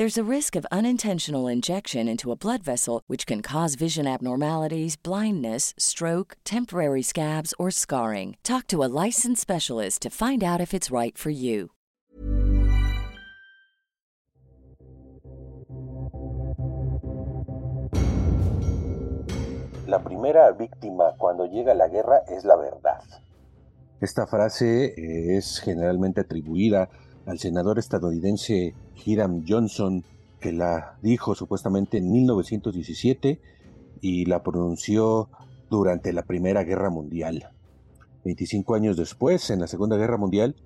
There's a risk of unintentional injection into a blood vessel, which can cause vision abnormalities, blindness, stroke, temporary scabs, or scarring. Talk to a licensed specialist to find out if it's right for you. La primera víctima cuando llega la guerra es la verdad. Esta frase es generalmente atribuida al senador estadounidense Hiram Johnson, que la dijo supuestamente en 1917 y la pronunció durante la Primera Guerra Mundial. 25 años después, en la Segunda Guerra Mundial,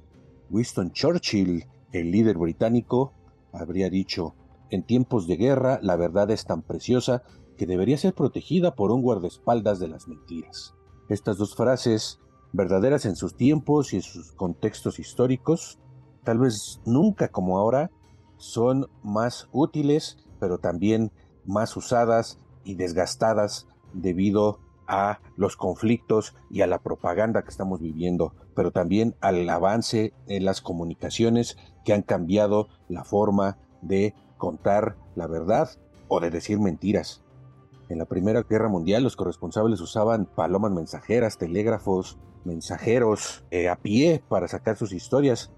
Winston Churchill, el líder británico, habría dicho, en tiempos de guerra la verdad es tan preciosa que debería ser protegida por un guardaespaldas de las mentiras. Estas dos frases, verdaderas en sus tiempos y en sus contextos históricos, tal vez nunca como ahora, son más útiles, pero también más usadas y desgastadas debido a los conflictos y a la propaganda que estamos viviendo, pero también al avance en las comunicaciones que han cambiado la forma de contar la verdad o de decir mentiras. En la Primera Guerra Mundial los corresponsables usaban palomas mensajeras, telégrafos, mensajeros eh, a pie para sacar sus historias.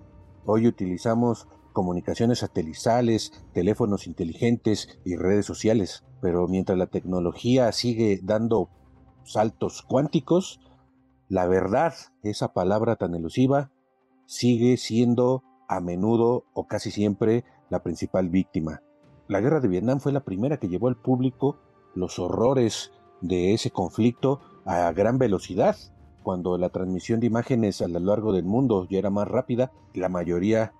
Hoy utilizamos comunicaciones satelitales, teléfonos inteligentes y redes sociales. Pero mientras la tecnología sigue dando saltos cuánticos, la verdad, esa palabra tan elusiva, sigue siendo a menudo o casi siempre la principal víctima. La guerra de Vietnam fue la primera que llevó al público los horrores de ese conflicto a gran velocidad cuando la transmisión de imágenes a lo largo del mundo ya era más rápida, la mayoría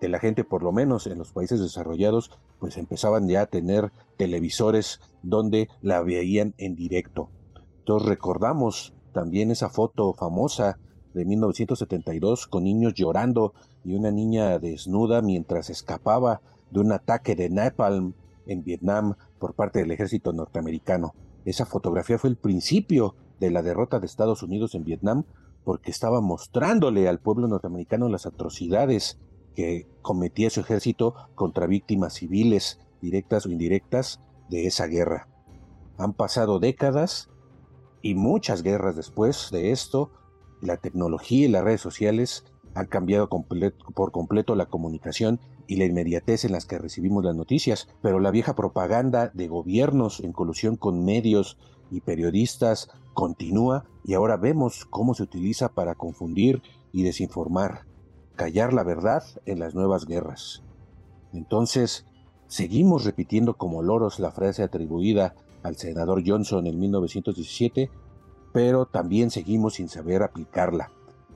de la gente, por lo menos en los países desarrollados, pues empezaban ya a tener televisores donde la veían en directo. Entonces recordamos también esa foto famosa de 1972 con niños llorando y una niña desnuda mientras escapaba de un ataque de napalm en Vietnam por parte del ejército norteamericano. Esa fotografía fue el principio de la derrota de Estados Unidos en Vietnam porque estaba mostrándole al pueblo norteamericano las atrocidades que cometía su ejército contra víctimas civiles, directas o indirectas, de esa guerra. Han pasado décadas y muchas guerras después de esto, la tecnología y las redes sociales han cambiado por completo la comunicación y la inmediatez en las que recibimos las noticias, pero la vieja propaganda de gobiernos en colusión con medios y periodistas continúa y ahora vemos cómo se utiliza para confundir y desinformar, callar la verdad en las nuevas guerras. Entonces, seguimos repitiendo como loros la frase atribuida al senador Johnson en 1917, pero también seguimos sin saber aplicarla.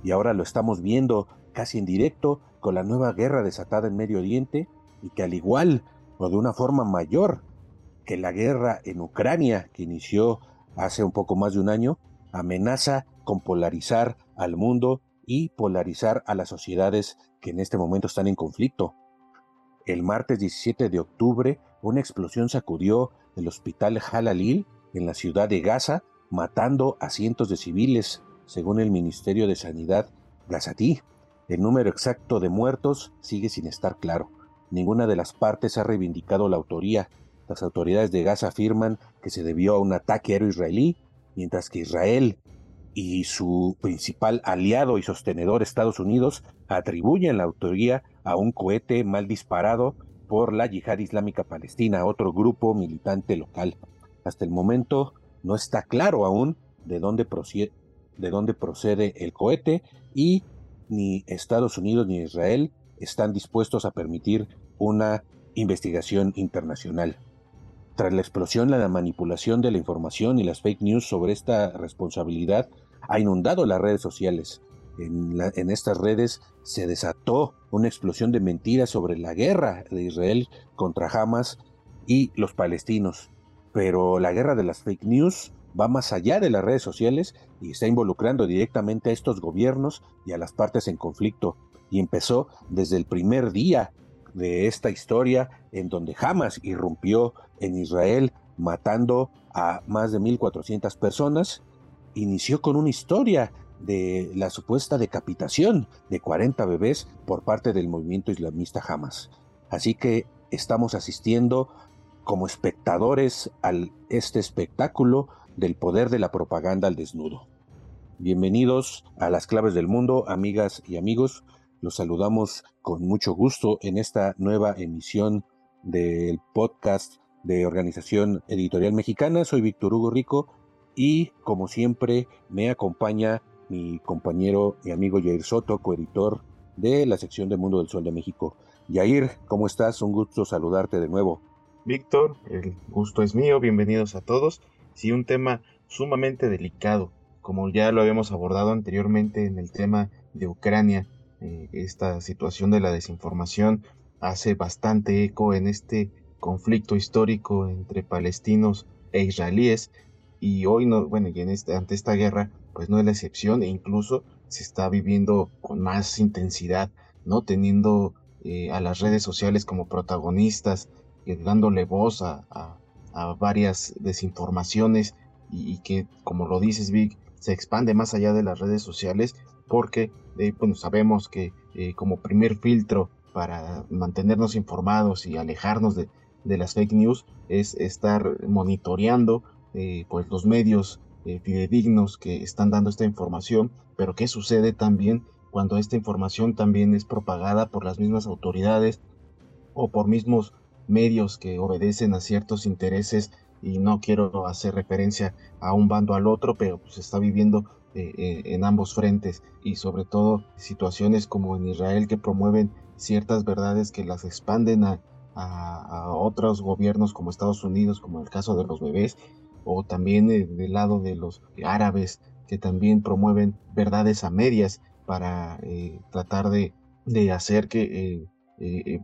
Y ahora lo estamos viendo casi en directo con la nueva guerra desatada en Medio Oriente y que al igual o de una forma mayor que la guerra en Ucrania que inició hace un poco más de un año, amenaza con polarizar al mundo y polarizar a las sociedades que en este momento están en conflicto. El martes 17 de octubre, una explosión sacudió el hospital Halalil en la ciudad de Gaza, matando a cientos de civiles, según el Ministerio de Sanidad gazatí. El número exacto de muertos sigue sin estar claro. Ninguna de las partes ha reivindicado la autoría, las autoridades de Gaza afirman que se debió a un ataque aéreo israelí, mientras que Israel y su principal aliado y sostenedor Estados Unidos atribuyen la autoría a un cohete mal disparado por la Yihad Islámica Palestina, otro grupo militante local. Hasta el momento no está claro aún de dónde de dónde procede el cohete y ni Estados Unidos ni Israel están dispuestos a permitir una investigación internacional. Tras la explosión, la manipulación de la información y las fake news sobre esta responsabilidad ha inundado las redes sociales. En, estas redes se desató una explosión de mentiras sobre la guerra de Israel contra Hamas y los palestinos. Pero la guerra de las fake news va más allá de las redes sociales y está involucrando directamente a estos gobiernos y a las partes en conflicto. Y empezó desde el primer día de esta historia en donde Hamas irrumpió en Israel matando a más de 1.400 personas. Inició con una historia de la supuesta decapitación de 40 bebés por parte del movimiento islamista Hamas. Así que estamos asistiendo como espectadores a este espectáculo del poder de la propaganda al desnudo. Bienvenidos a las claves del mundo, amigas y amigos. Los saludamos con mucho gusto en esta nueva emisión del podcast de Organización Editorial Mexicana. Soy Víctor Hugo Rico y como siempre me acompaña mi compañero y amigo Jair Soto, coeditor de la sección de Mundo del Sol de México. Yair, ¿cómo estás? Un gusto saludarte de nuevo. Víctor, el gusto es mío, bienvenidos a todos. Sí, un tema sumamente delicado, como ya lo habíamos abordado anteriormente en el tema de Ucrania, eh, esta situación de la desinformación hace bastante eco en este conflicto histórico entre palestinos e israelíes y hoy no, bueno, y en este, ante esta guerra pues no es la excepción e incluso se está viviendo con más intensidad, ¿no? Teniendo eh, a las redes sociales como protagonistas, dándole voz a, varias desinformaciones y, que, como lo dices, Vic, se expande más allá de las redes sociales porque, eh, bueno, sabemos que eh, como primer filtro para mantenernos informados y alejarnos de, las fake news es estar monitoreando eh, pues los medios fidedignos que están dando esta información, pero qué sucede también cuando esta información también es propagada por las mismas autoridades o por mismos medios que obedecen a ciertos intereses y no quiero hacer referencia a un bando al otro, pero pues, se está viviendo eh, eh, en ambos frentes y sobre todo situaciones como en Israel que promueven ciertas verdades que las expanden a, otros gobiernos como Estados Unidos, como el caso de los bebés, o también eh, del lado de los árabes que también promueven verdades a medias para tratar de, hacer que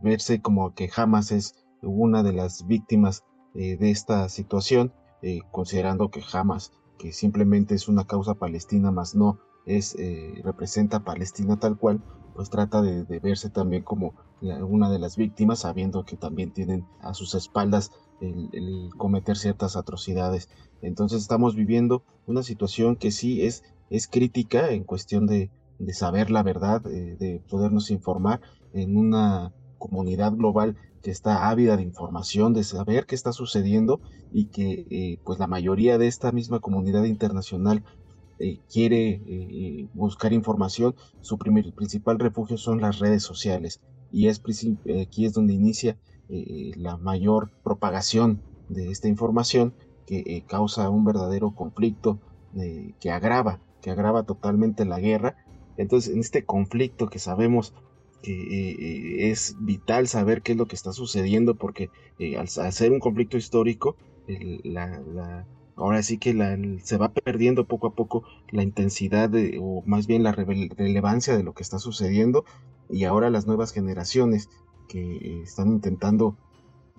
verse como que jamás es una de las víctimas de esta situación, considerando que jamás, que simplemente es una causa palestina, más no es eh, representa a Palestina tal cual, pues trata de, verse también como una de las víctimas, sabiendo que también tienen a sus espaldas el, cometer ciertas atrocidades. Entonces estamos viviendo una situación que sí es, es crítica en cuestión de, de saber la verdad, de podernos informar en una comunidad global que está ávida de información, de saber qué está sucediendo y que eh, pues la mayoría de esta misma comunidad internacional eh, quiere eh, buscar información, su primer, principal refugio son las redes sociales y es aquí es donde inicia la mayor propagación de esta información que causa un verdadero conflicto que agrava, que agrava totalmente la guerra. Entonces, en este conflicto que sabemos eh, es vital saber qué es lo que está sucediendo porque eh, al, ser un conflicto histórico, ahora sí que se va perdiendo poco a poco la intensidad o más bien la relevancia de lo que está sucediendo y ahora las nuevas generaciones que eh, están intentando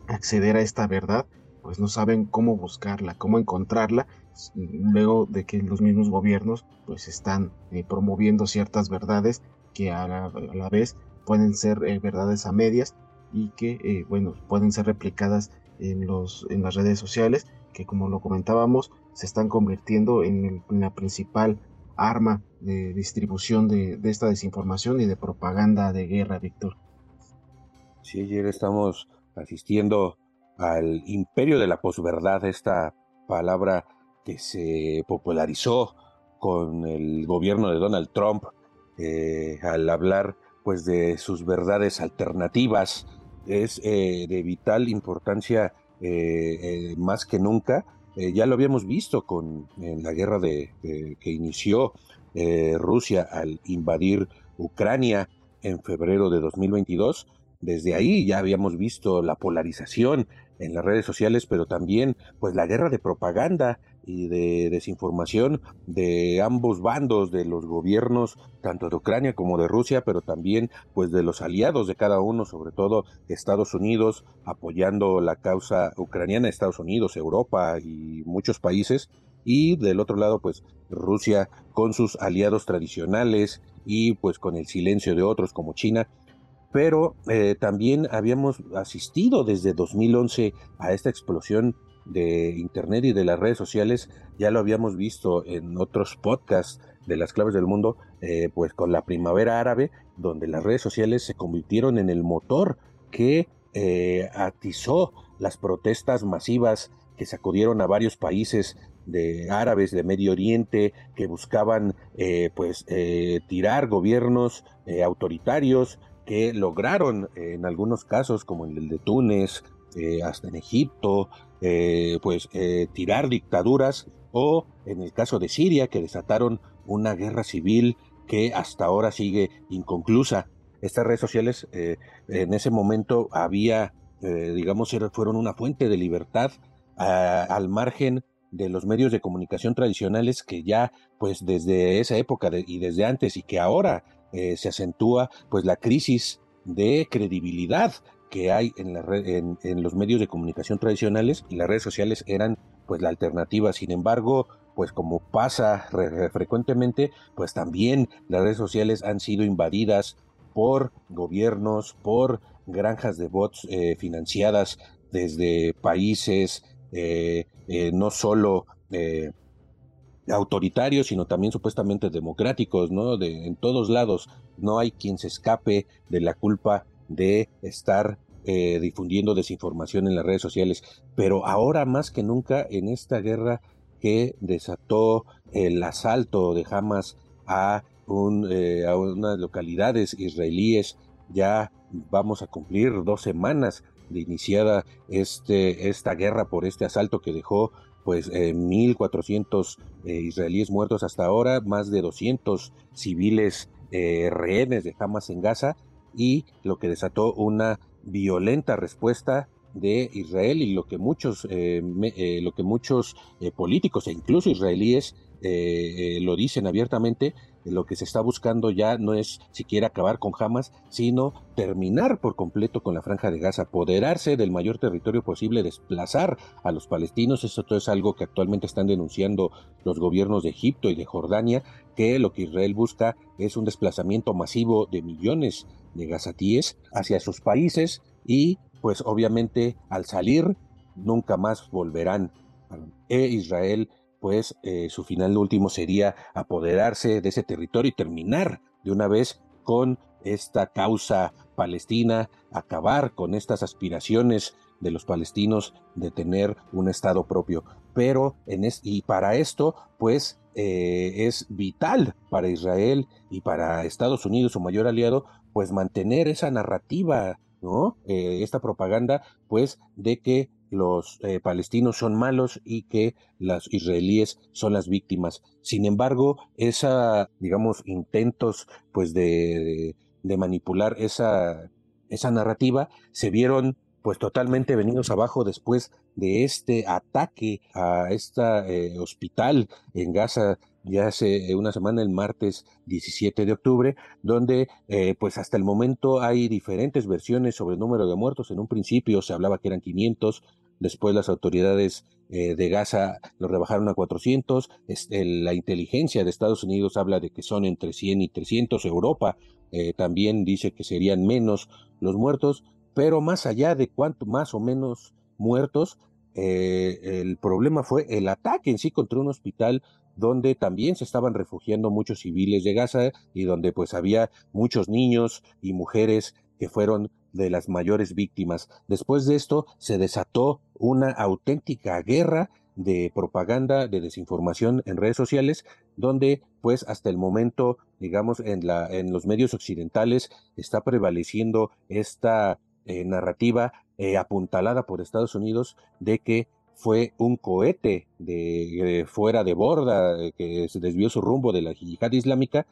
acceder a esta verdad pues no saben cómo buscarla, cómo encontrarla, luego de que los mismos gobiernos pues están promoviendo ciertas verdades que a la, vez pueden ser eh, verdades a medias y que, eh, bueno, pueden ser replicadas en, los, en las redes sociales, que como lo comentábamos, se están convirtiendo en, la principal arma de distribución de, esta desinformación y de propaganda de guerra, Víctor. Sí, ayer estamos asistiendo al imperio de la posverdad, esta palabra que se popularizó con el gobierno de Donald Trump eh, al hablar pues de sus verdades alternativas es eh, de vital importancia eh, más que nunca. ya lo habíamos visto con en la guerra de, que inició Rusia al invadir Ucrania en febrero de 2022. Desde ahí ya habíamos visto la polarización en las redes sociales, pero también pues la guerra de propaganda y de desinformación de ambos bandos, de los gobiernos tanto de Ucrania como de Rusia, pero también pues de los aliados de cada uno, sobre todo Estados Unidos apoyando la causa ucraniana, Estados Unidos, Europa y muchos países, y del otro lado pues Rusia con sus aliados tradicionales y pues con el silencio de otros como China. Pero eh, también habíamos asistido desde 2011 a esta explosión de Internet y de las redes sociales, ya lo habíamos visto en otros podcasts de las claves del mundo, eh, pues con la primavera árabe, donde las redes sociales se convirtieron en el motor que eh, atizó las protestas masivas que sacudieron a varios países de árabes de Medio Oriente que buscaban pues tirar gobiernos autoritarios que lograron en algunos casos, como el de Túnez, eh, hasta en Egipto, eh, pues eh, tirar dictaduras, o en el caso de Siria, que desataron una guerra civil que hasta ahora sigue inconclusa. Estas redes sociales en ese momento había, digamos, fueron una fuente de libertad al margen de los medios de comunicación tradicionales que ya, pues desde esa época y desde antes y que ahora eh, se acentúa pues la crisis de credibilidad que hay en, la en, los medios de comunicación tradicionales y las redes sociales eran pues la alternativa. Sin embargo, pues como pasa frecuentemente, pues también las redes sociales han sido invadidas por gobiernos, por granjas de bots eh, financiadas desde países eh, no solo autoritarios, sino también supuestamente democráticos, ¿no? De, en todos lados no hay quien se escape de la culpa de estar eh, difundiendo desinformación en las redes sociales. Pero ahora más que nunca en esta guerra que desató el asalto de Hamas a, un, eh, a unas localidades israelíes, ya vamos a cumplir dos semanas de iniciada este, esta guerra por este asalto que dejó pues 1.400 eh, eh, israelíes muertos hasta ahora, más de 200 civiles eh, rehenes de Hamas en Gaza y lo que desató una violenta respuesta de Israel y lo que muchos, lo que muchos políticos e incluso israelíes lo dicen abiertamente lo que se está buscando ya no es siquiera acabar con Hamas, sino terminar por completo con la franja de Gaza, apoderarse del mayor territorio posible, desplazar a los palestinos. Eso es algo que actualmente están denunciando los gobiernos de Egipto y de Jordania, que lo que Israel busca es un desplazamiento masivo de millones de gazatíes hacia sus países y pues obviamente al salir nunca más volverán. E Israel pues eh, su final último sería apoderarse de ese territorio y terminar de una vez con esta causa palestina, acabar con estas aspiraciones de los palestinos de tener un estado propio. Pero en y para esto, pues eh, es vital para Israel y para Estados Unidos, su mayor aliado, pues mantener esa narrativa, ¿no? Eh, esta propaganda, pues, de que los eh, palestinos son malos y que las israelíes son las víctimas. Sin embargo, esa, digamos, intentos pues de, manipular esa narrativa se vieron pues totalmente venidos abajo después de este ataque a este hospital en Gaza ya hace una semana, el martes 17 de octubre, donde eh, pues hasta el momento hay diferentes versiones sobre el número de muertos. En un principio se hablaba que eran 500, después las autoridades eh, de Gaza lo rebajaron a 400, la inteligencia de Estados Unidos habla de que son entre 100 y 300, Europa también dice que serían menos los muertos, pero más allá de cuánto más o menos muertos, eh, el problema fue el ataque en sí contra un hospital donde también se estaban refugiando muchos civiles de Gaza y donde pues había muchos niños y mujeres que fueron de las mayores víctimas. Después de esto se desató una auténtica guerra de propaganda, de desinformación en redes sociales, donde pues hasta el momento, digamos, en, la, en los medios occidentales está prevaleciendo esta eh, narrativa eh, apuntalada por Estados Unidos de que fue un cohete de, fuera de borda que se desvió su rumbo de la yihad islámica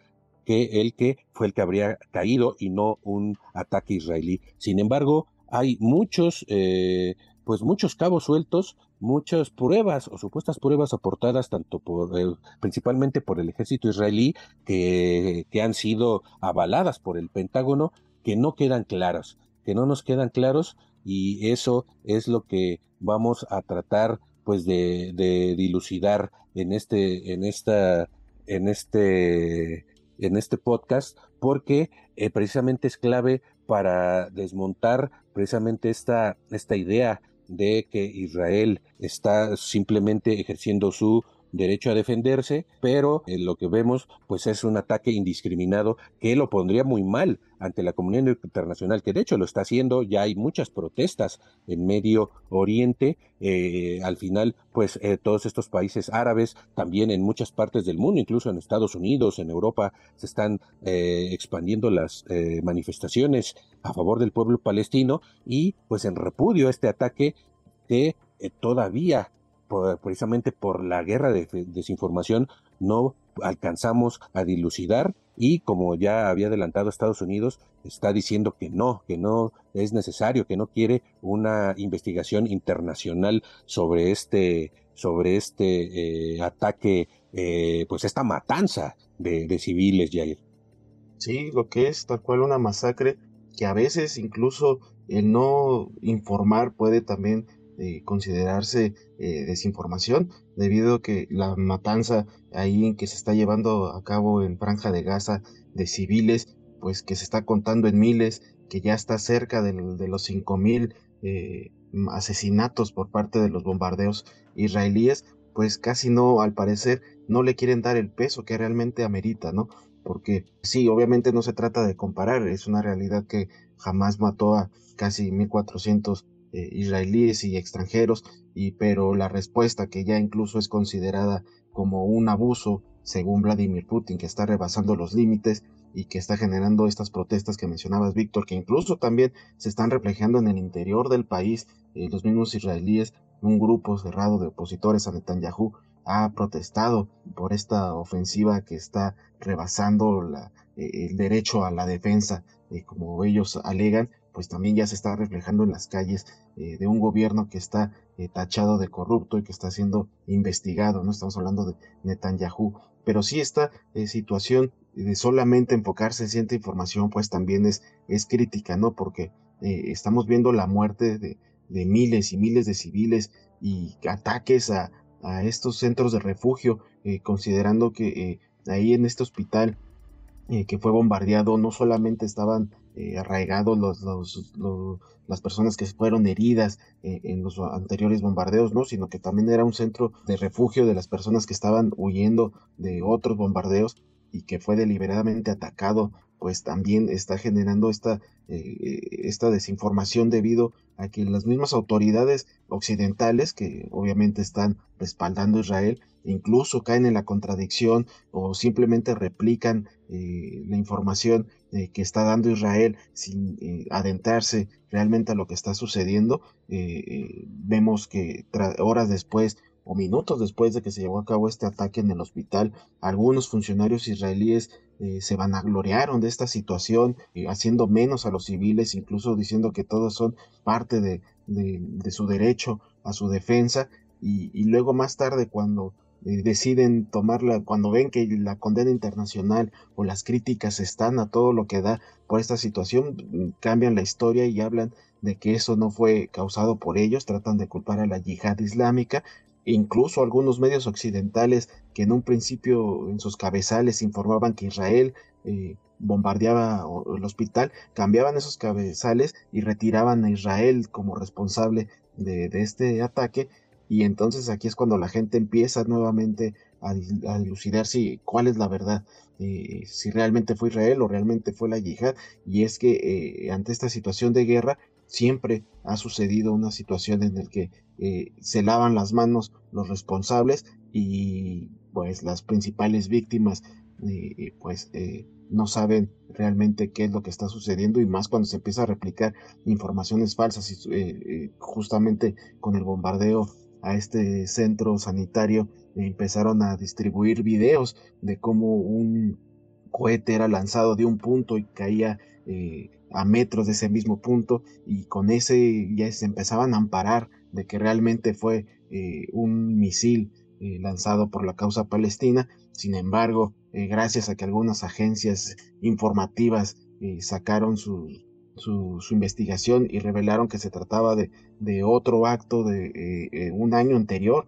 que el que fue el que habría caído y no un ataque israelí. Sin embargo, hay muchos, eh, pues muchos cabos sueltos, muchas pruebas o supuestas pruebas aportadas tanto por, eh, principalmente por el ejército israelí, que, que han sido avaladas por el Pentágono, que no quedan claras, que no nos quedan claros y eso es lo que vamos a tratar pues de, dilucidar en este en esta en este en este podcast porque eh, precisamente es clave para desmontar precisamente esta, esta idea de que Israel está simplemente ejerciendo su derecho a defenderse, pero eh, lo que vemos pues es un ataque indiscriminado que lo pondría muy mal ante la comunidad internacional, que de hecho lo está haciendo, ya hay muchas protestas en Medio Oriente, eh, al final pues eh, todos estos países árabes, también en muchas partes del mundo, incluso en Estados Unidos, en Europa, se están expandiendo las manifestaciones a favor del pueblo palestino y pues en repudio a este ataque que todavía precisamente por la guerra de desinformación no alcanzamos a dilucidar y como ya había adelantado Estados Unidos, está diciendo que no, que no es necesario, que no quiere una investigación internacional sobre este, sobre este eh, ataque, eh, pues esta matanza de, de civiles, Jair. Sí, lo que es tal cual una masacre que a veces incluso el no informar puede también considerarse eh, desinformación debido a que la matanza ahí en que se está llevando a cabo en Franja de Gaza de civiles, pues que se está contando en miles, que ya está cerca de, los 5.000 eh, asesinatos por parte de los bombardeos israelíes, pues casi no, al parecer, no le quieren dar el peso que realmente amerita, ¿no? Porque sí, obviamente no se trata de comparar, es una realidad que jamás mató a casi 1.400 eh, israelíes y extranjeros, y, pero la respuesta que ya incluso es considerada como un abuso, según Vladimir Putin, que está rebasando los límites y que está generando estas protestas que mencionabas, Víctor, que incluso también se están reflejando en el interior del país, eh, los mismos israelíes, un grupo cerrado de opositores a Netanyahu ha protestado por esta ofensiva que está rebasando la, eh, el derecho a la defensa, como ellos alegan, pues también ya se está reflejando en las calles eh, de un gobierno que está eh, tachado de corrupto y que está siendo investigado, no estamos hablando de Netanyahu, pero sí esta eh, situación de solamente enfocarse en cierta información, pues también es, es crítica, ¿no? Porque estamos viendo la muerte de, de, miles y miles de civiles y ataques a, a estos centros de refugio, considerando que ahí en este hospital que fue bombardeado no solamente estaban eh, arraigados los, las personas que fueron heridas eh, en los anteriores bombardeos, ¿no? sino que también era un centro de refugio de las personas que estaban huyendo de otros bombardeos y que fue deliberadamente atacado, pues también está generando esta, eh, esta desinformación debido a que las mismas autoridades occidentales, que obviamente están respaldando a Israel, incluso caen en la contradicción o simplemente replican la información que está dando Israel sin eh, adentrarse realmente a lo que está sucediendo, eh, eh, vemos que horas después o minutos después de que se llevó a cabo este ataque en el hospital, algunos funcionarios israelíes se vanagloriaron de esta situación, haciendo menos a los civiles, incluso diciendo que todos son parte de, su derecho a su defensa, y, luego más tarde cuando eh, deciden tomarla cuando ven que la condena internacional o las críticas están a todo lo que da por esta situación, mm, cambian la historia y hablan de que eso no fue causado por ellos, tratan de culpar a la yihad islámica, incluso algunos medios occidentales que en un principio en sus cabezales informaban que Israel eh, bombardeaba el hospital, cambiaban esos cabezales y retiraban a Israel como responsable de este ataque y entonces aquí es cuando la gente empieza nuevamente a, dilucidar si cuál es la verdad, eh, si realmente fue Israel o realmente fue la yihad. Y es que eh, ante esta situación de guerra siempre ha sucedido una situación en la que eh, se lavan las manos los responsables y pues las principales víctimas pues no saben realmente qué es lo que está sucediendo y más cuando se empieza a replicar informaciones falsas y justamente con el bombardeo a este centro sanitario empezaron a distribuir videos de cómo un cohete era lanzado de un punto y caía eh, a metros de ese mismo punto y con ese ya se empezaban a amparar de que realmente fue eh, un misil eh, lanzado por la causa palestina. Sin embargo, gracias a que algunas agencias informativas sacaron su, investigación y revelaron que se trataba de, otro acto de un año anterior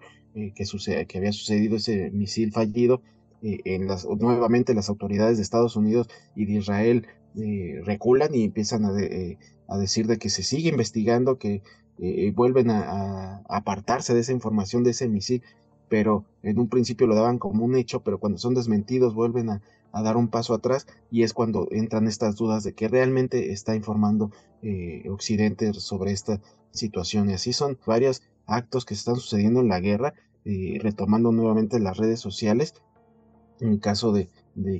que, sucede, que había sucedido ese misil fallido, en las, nuevamente las autoridades de Estados Unidos y de Israel eh, reculan y empiezan a, eh, decir de que se sigue investigando, que eh, vuelven a, apartarse de esa información de ese misil, pero en un principio lo daban como un hecho, pero cuando son desmentidos vuelven a, dar un paso atrás y es cuando entran estas dudas de que realmente está informando Occidente sobre esta situación. Y así son varios actos que están sucediendo en la guerra, retomando nuevamente las redes sociales, en caso de,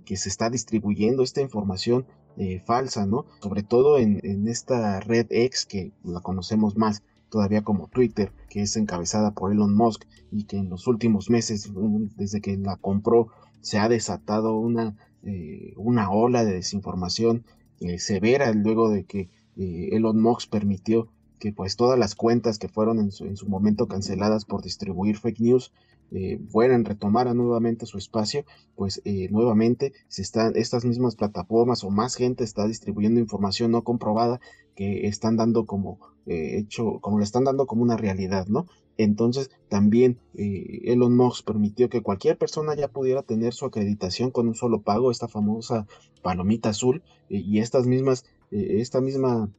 que se está distribuyendo esta información eh, falsa, ¿no? Sobre todo en, esta red X que la conocemos más todavía como Twitter, que es encabezada por Elon Musk y que en los últimos meses, desde que la compró, se ha desatado una, eh, una ola de desinformación eh, severa luego de que Elon Musk permitió que pues todas las cuentas que fueron en su momento canceladas por distribuir fake news eh, fueran, retomaran nuevamente su espacio, pues eh, nuevamente se están estas mismas plataformas o más gente está distribuyendo información no comprobada que están dando como eh, hecho, como le están dando como una realidad, ¿no? Entonces también eh, Elon Musk permitió que cualquier persona ya pudiera tener su acreditación con un solo pago, esta famosa palomita azul y estas mismas, esta misma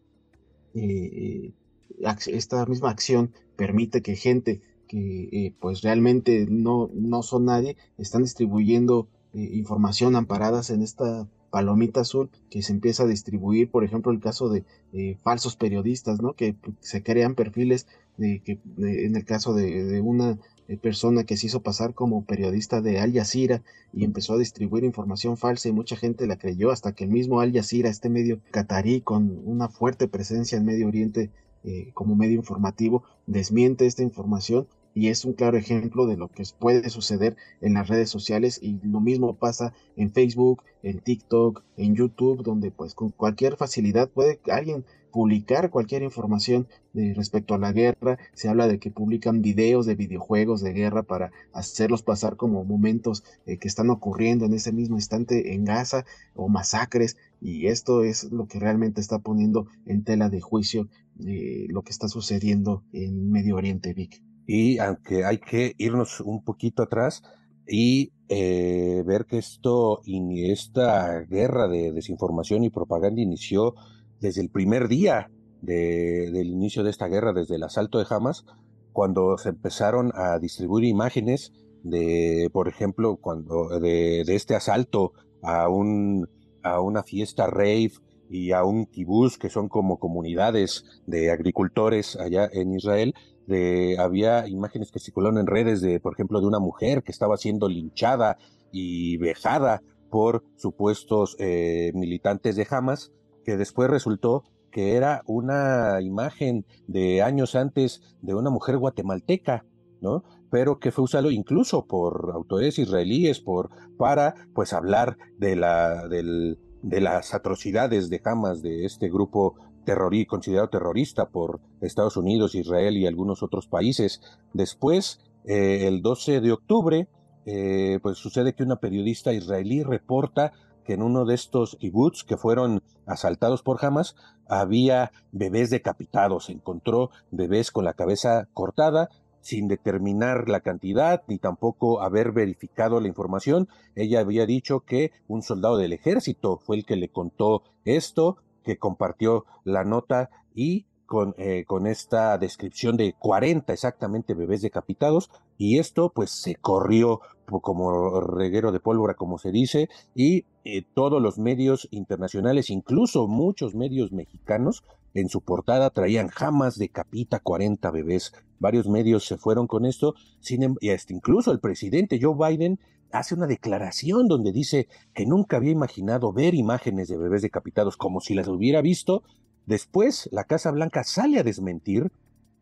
esta misma acción permite que gente que eh, pues realmente no, no son nadie, están distribuyendo eh, información amparadas en esta palomita azul que se empieza a distribuir, por ejemplo, el caso de eh, falsos periodistas, ¿no? Que se crean perfiles de que en el caso de, una persona que se hizo pasar como periodista de Al Jazeera y empezó a distribuir información falsa y mucha gente la creyó hasta que el mismo Al Jazeera, este medio catarí con una fuerte presencia en Medio Oriente como medio informativo, desmiente esta información y es un claro ejemplo de lo que puede suceder en las redes sociales y lo mismo pasa en Facebook, en TikTok, en YouTube, donde pues con cualquier facilidad puede alguien publicar cualquier información de, respecto a la guerra. Se habla de que publican videos de videojuegos de guerra para hacerlos pasar como momentos eh, que están ocurriendo en ese mismo instante en Gaza o masacres. Y esto es lo que realmente está poniendo en tela de juicio eh, lo que está sucediendo en Medio Oriente, Vic. Y aunque hay que irnos un poquito atrás y eh, ver que esto, esta guerra de desinformación y propaganda inició desde el primer día del inicio de esta guerra, desde el asalto de Hamas, cuando se empezaron a distribuir imágenes de, por ejemplo, cuando de, este asalto a un a una fiesta rave y a un kibuz, que son como comunidades de agricultores allá en Israel, había imágenes que circularon en redes de, por ejemplo, de una mujer que estaba siendo linchada y vejada por supuestos eh, militantes de Hamas, que después resultó que era una imagen de años antes de una mujer guatemalteca, ¿no? Pero que fue usado incluso por autoridades israelíes por, para, pues, hablar de la, del, de las atrocidades de Hamas, de este grupo considerado terrorista por Estados Unidos, Israel y algunos otros países. Después, eh, el 12 de octubre, eh, pues sucede que una periodista israelí reporta que en uno de estos kibbutz que fueron asaltados por Hamas había bebés decapitados, encontró bebés con la cabeza cortada sin determinar la cantidad ni tampoco haber verificado la información. Ella había dicho que un soldado del ejército fue el que le contó esto, que compartió la nota y con, eh, esta descripción de 40 exactamente bebés decapitados y esto pues se corrió como reguero de pólvora como se dice y eh, todos los medios internacionales incluso muchos medios mexicanos en su portada traían jamás decapita 40 bebés varios medios se fueron con esto sin, em, y incluso el presidente Joe Biden hace una declaración donde dice que nunca había imaginado ver imágenes de bebés decapitados como si las hubiera visto. Después, la Casa Blanca sale a desmentir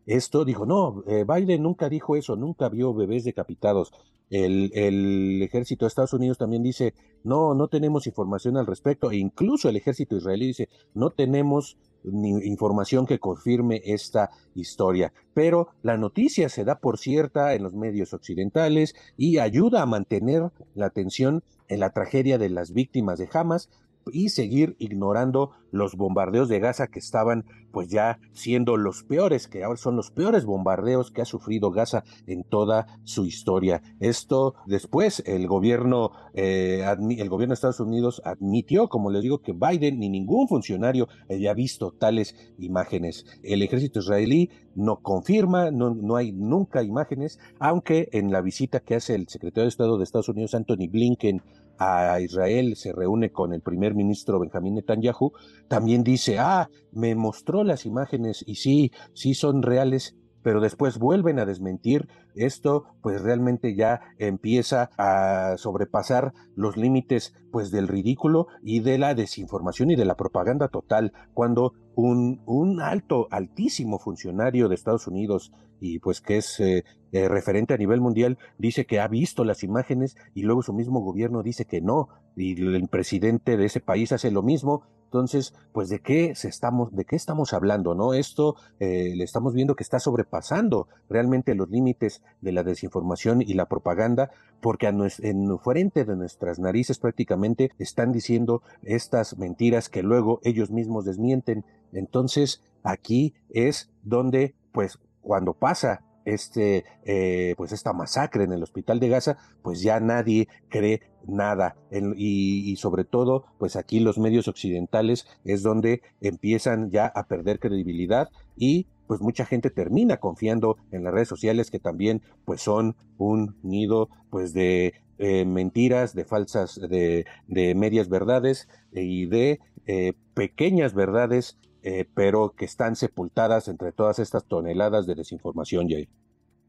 esto. Dijo, no, eh, Biden nunca dijo eso, nunca vio bebés decapitados. El, el, ejército de Estados Unidos también dice, no, no tenemos información al respecto, e incluso el ejército israelí dice, no tenemos información que confirme esta historia. Pero la noticia se da por cierta en los medios occidentales y ayuda a mantener la atención en la tragedia de las víctimas de Hamas, y seguir ignorando los bombardeos de Gaza que estaban pues ya siendo los peores, que ahora son los peores bombardeos que ha sufrido Gaza en toda su historia. Esto después el gobierno, eh, el gobierno de Estados Unidos admitió, como les digo, que Biden ni ningún funcionario había visto tales imágenes. El ejército israelí no confirma, no, no hay nunca imágenes, aunque en la visita que hace el secretario de Estado de Estados Unidos, Anthony Blinken, a Israel, se reúne con el primer ministro Benjamín Netanyahu, también dice, ah, me mostró las imágenes y sí, sí son reales, pero después vuelven a desmentir. Esto pues realmente ya empieza a sobrepasar los límites pues del ridículo y de la desinformación y de la propaganda total cuando un, un alto, altísimo funcionario de Estados Unidos y pues que es eh, eh, referente a nivel mundial dice que ha visto las imágenes y luego su mismo gobierno dice que no y el presidente de ese país hace lo mismo entonces, pues de qué se estamos, de qué estamos hablando, ¿no? Esto eh, le estamos viendo que está sobrepasando realmente los límites de la desinformación y la propaganda, porque a en frente de nuestras narices prácticamente están diciendo estas mentiras que luego ellos mismos desmienten. Entonces, aquí es donde, pues, cuando pasa este, eh, pues esta masacre en el hospital de Gaza, pues ya nadie cree nada. y, sobre todo, pues aquí los medios occidentales es donde empiezan ya a perder credibilidad y pues mucha gente termina confiando en las redes sociales que también pues son un nido pues de eh, mentiras, de falsas, de, de medias verdades y de eh, pequeñas verdades eh, pero que están sepultadas entre todas estas toneladas de desinformación, Jay.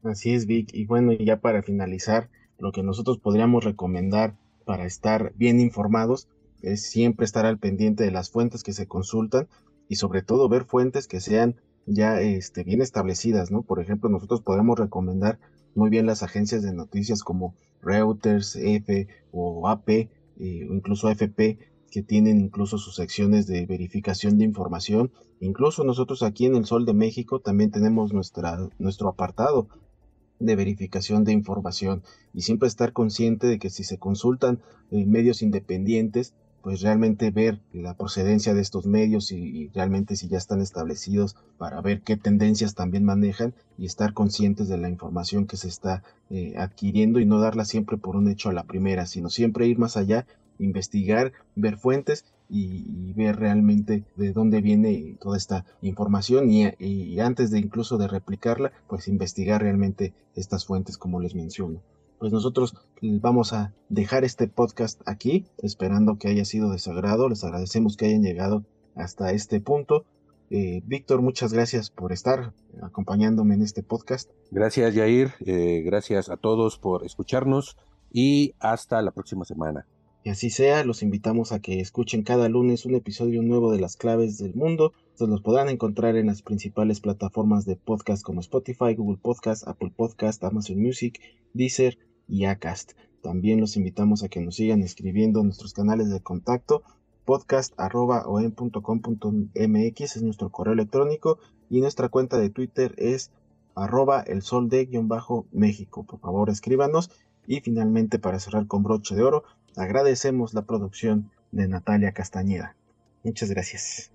Así es, Vic. Y bueno, ya para finalizar, lo que nosotros podríamos recomendar para estar bien informados es siempre estar al pendiente de las fuentes que se consultan y sobre todo ver fuentes que sean ya este, bien establecidas, ¿no? Por ejemplo, nosotros podemos recomendar muy bien las agencias de noticias como Reuters, F o AP eh, o incluso AFP que tienen incluso sus secciones de verificación de información. Incluso nosotros aquí en el Sol de México también tenemos nuestra, nuestro apartado de verificación de información y siempre estar consciente de que si se consultan eh, medios independientes, pues realmente ver la procedencia de estos medios y, realmente si ya están establecidos para ver qué tendencias también manejan y estar conscientes de la información que se está eh, adquiriendo y no darla siempre por un hecho a la primera, sino siempre ir más allá investigar, ver fuentes y, ver realmente de dónde viene toda esta información y, antes de incluso de replicarla, pues investigar realmente estas fuentes como les menciono. Pues nosotros vamos a dejar este podcast aquí, esperando que haya sido de su agrado. Les agradecemos que hayan llegado hasta este punto. Eh, Víctor, muchas gracias por estar acompañándome en este podcast. Gracias, Jair. Eh, gracias a todos por escucharnos y hasta la próxima semana. Y así sea, los invitamos a que escuchen cada lunes un episodio nuevo de las claves del mundo. Estos los podrán encontrar en las principales plataformas de podcast como Spotify, Google Podcast, Apple Podcast, Amazon Music, Deezer y Acast. También los invitamos a que nos sigan escribiendo en nuestros canales de contacto podcast.com.mx es nuestro correo electrónico y nuestra cuenta de Twitter es arroba el sol de México. Por favor, escríbanos. Y finalmente, para cerrar con broche de oro, Agradecemos la producción de Natalia Castañeda. Muchas gracias.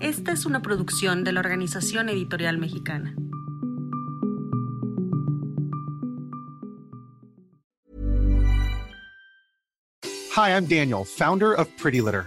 Esta es una producción de la Organización Editorial Mexicana. Hi, I'm Daniel, founder of Pretty Litter.